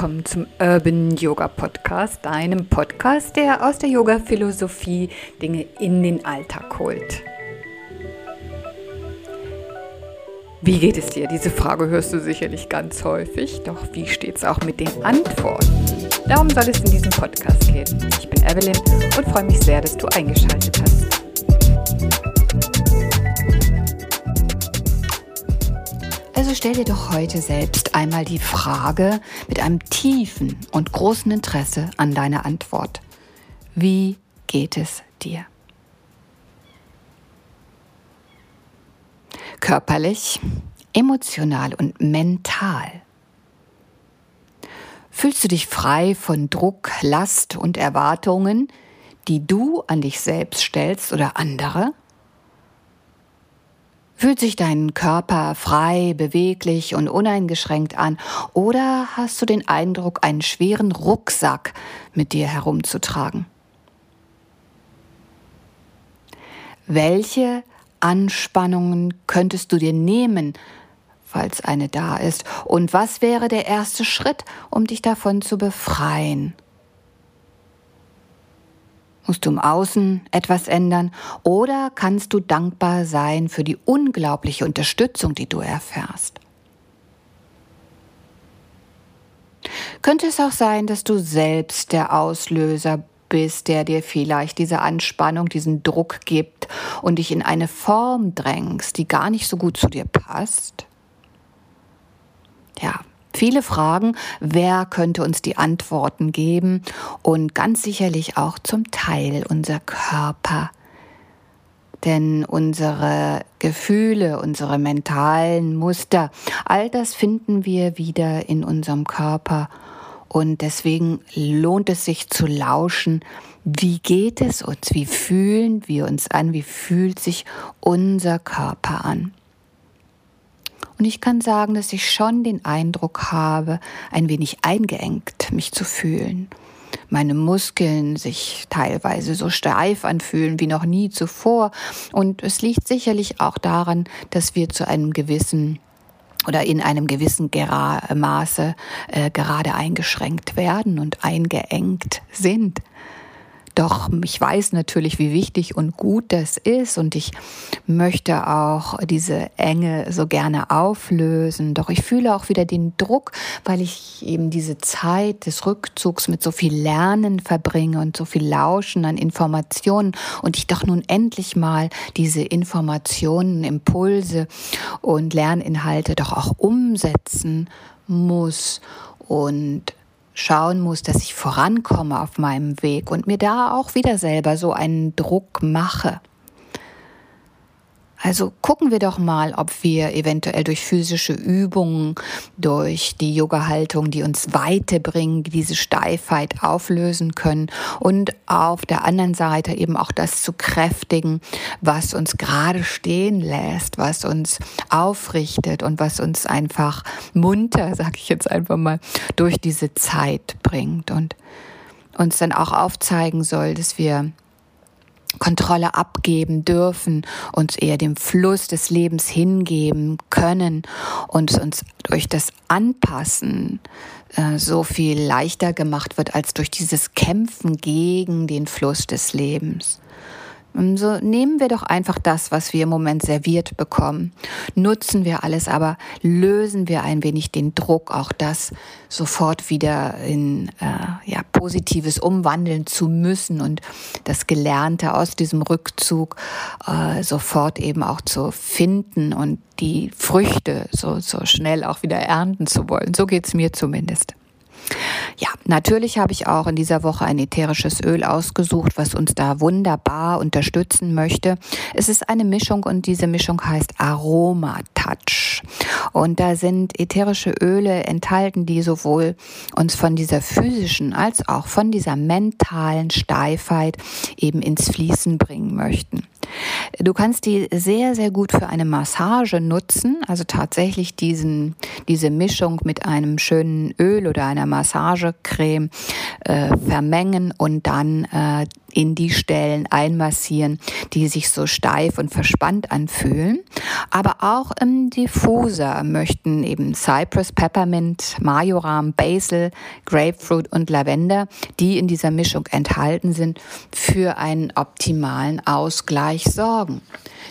Willkommen zum Urban Yoga Podcast, deinem Podcast, der aus der Yoga-Philosophie Dinge in den Alltag holt. Wie geht es dir? Diese Frage hörst du sicherlich ganz häufig, doch wie steht es auch mit den Antworten? Darum soll es in diesem Podcast gehen. Ich bin Evelyn und freue mich sehr, dass du eingeschaltet hast. Also stell dir doch heute selbst einmal die Frage mit einem tiefen und großen Interesse an deine Antwort. Wie geht es dir? Körperlich, emotional und mental. Fühlst du dich frei von Druck, Last und Erwartungen, die du an dich selbst stellst oder andere? Fühlt sich dein Körper frei, beweglich und uneingeschränkt an? Oder hast du den Eindruck, einen schweren Rucksack mit dir herumzutragen? Welche Anspannungen könntest du dir nehmen, falls eine da ist? Und was wäre der erste Schritt, um dich davon zu befreien? Musst du im Außen etwas ändern oder kannst du dankbar sein für die unglaubliche Unterstützung, die du erfährst? Könnte es auch sein, dass du selbst der Auslöser bist, der dir vielleicht diese Anspannung, diesen Druck gibt und dich in eine Form drängst, die gar nicht so gut zu dir passt? Ja, Viele Fragen, wer könnte uns die Antworten geben und ganz sicherlich auch zum Teil unser Körper. Denn unsere Gefühle, unsere mentalen Muster, all das finden wir wieder in unserem Körper. Und deswegen lohnt es sich zu lauschen, wie geht es uns, wie fühlen wir uns an, wie fühlt sich unser Körper an. Und ich kann sagen, dass ich schon den Eindruck habe, ein wenig eingeengt mich zu fühlen. Meine Muskeln sich teilweise so steif anfühlen wie noch nie zuvor. Und es liegt sicherlich auch daran, dass wir zu einem gewissen oder in einem gewissen Maße äh, gerade eingeschränkt werden und eingeengt sind. Doch ich weiß natürlich, wie wichtig und gut das ist. Und ich möchte auch diese Enge so gerne auflösen. Doch ich fühle auch wieder den Druck, weil ich eben diese Zeit des Rückzugs mit so viel Lernen verbringe und so viel Lauschen an Informationen. Und ich doch nun endlich mal diese Informationen, Impulse und Lerninhalte doch auch umsetzen muss. Und schauen muss, dass ich vorankomme auf meinem Weg und mir da auch wieder selber so einen Druck mache. Also gucken wir doch mal, ob wir eventuell durch physische Übungen, durch die Yoga-Haltung, die uns Weite bringen, diese Steifheit auflösen können und auf der anderen Seite eben auch das zu kräftigen, was uns gerade stehen lässt, was uns aufrichtet und was uns einfach munter, sag ich jetzt einfach mal, durch diese Zeit bringt und uns dann auch aufzeigen soll, dass wir Kontrolle abgeben dürfen, uns eher dem Fluss des Lebens hingeben können und uns durch das Anpassen äh, so viel leichter gemacht wird als durch dieses Kämpfen gegen den Fluss des Lebens. So nehmen wir doch einfach das, was wir im Moment serviert bekommen. Nutzen wir alles, aber lösen wir ein wenig den Druck, auch das sofort wieder in äh, ja, Positives umwandeln zu müssen und das Gelernte aus diesem Rückzug äh, sofort eben auch zu finden und die Früchte so, so schnell auch wieder ernten zu wollen. So geht's mir zumindest. Ja, natürlich habe ich auch in dieser Woche ein ätherisches Öl ausgesucht, was uns da wunderbar unterstützen möchte. Es ist eine Mischung und diese Mischung heißt Aroma Touch. Und da sind ätherische Öle enthalten, die sowohl uns von dieser physischen als auch von dieser mentalen Steifheit eben ins Fließen bringen möchten. Du kannst die sehr, sehr gut für eine Massage nutzen, also tatsächlich diesen, diese Mischung mit einem schönen Öl oder einer Massagecreme äh, vermengen und dann äh, in die Stellen einmassieren, die sich so steif und verspannt anfühlen. Aber auch im Diffuser möchten eben Cypress, Peppermint, Majoram, Basil, Grapefruit und Lavender, die in dieser Mischung enthalten sind, für einen optimalen Ausgleich sorgen.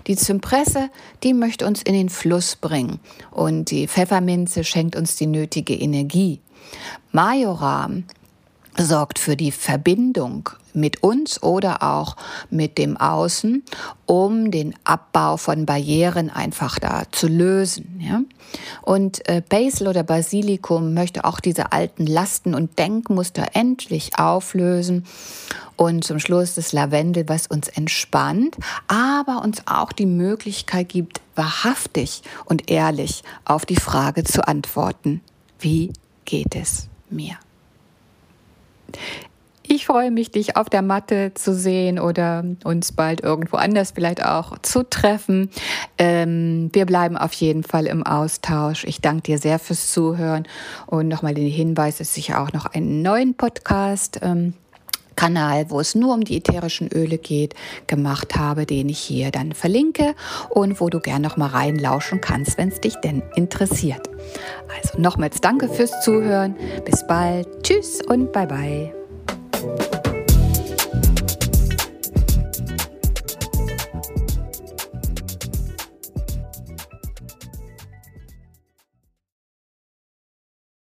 Die Zypresse, die möchte uns in den Fluss bringen und die Pfefferminze schenkt uns die nötige Energie. Majoram sorgt für die Verbindung mit uns oder auch mit dem Außen, um den Abbau von Barrieren einfach da zu lösen. Ja? Und äh, Basil oder Basilikum möchte auch diese alten Lasten und Denkmuster endlich auflösen. Und zum Schluss das Lavendel, was uns entspannt, aber uns auch die Möglichkeit gibt, wahrhaftig und ehrlich auf die Frage zu antworten. Wie geht es mir? Ich freue mich, dich auf der Matte zu sehen oder uns bald irgendwo anders vielleicht auch zu treffen. Ähm, wir bleiben auf jeden Fall im Austausch. Ich danke dir sehr fürs Zuhören und nochmal den Hinweis, dass ich auch noch einen neuen Podcast ähm, Kanal, wo es nur um die ätherischen Öle geht, gemacht habe, den ich hier dann verlinke und wo du gerne noch mal reinlauschen kannst, wenn es dich denn interessiert. Also nochmals danke fürs Zuhören. Bis bald. Tschüss und bye bye.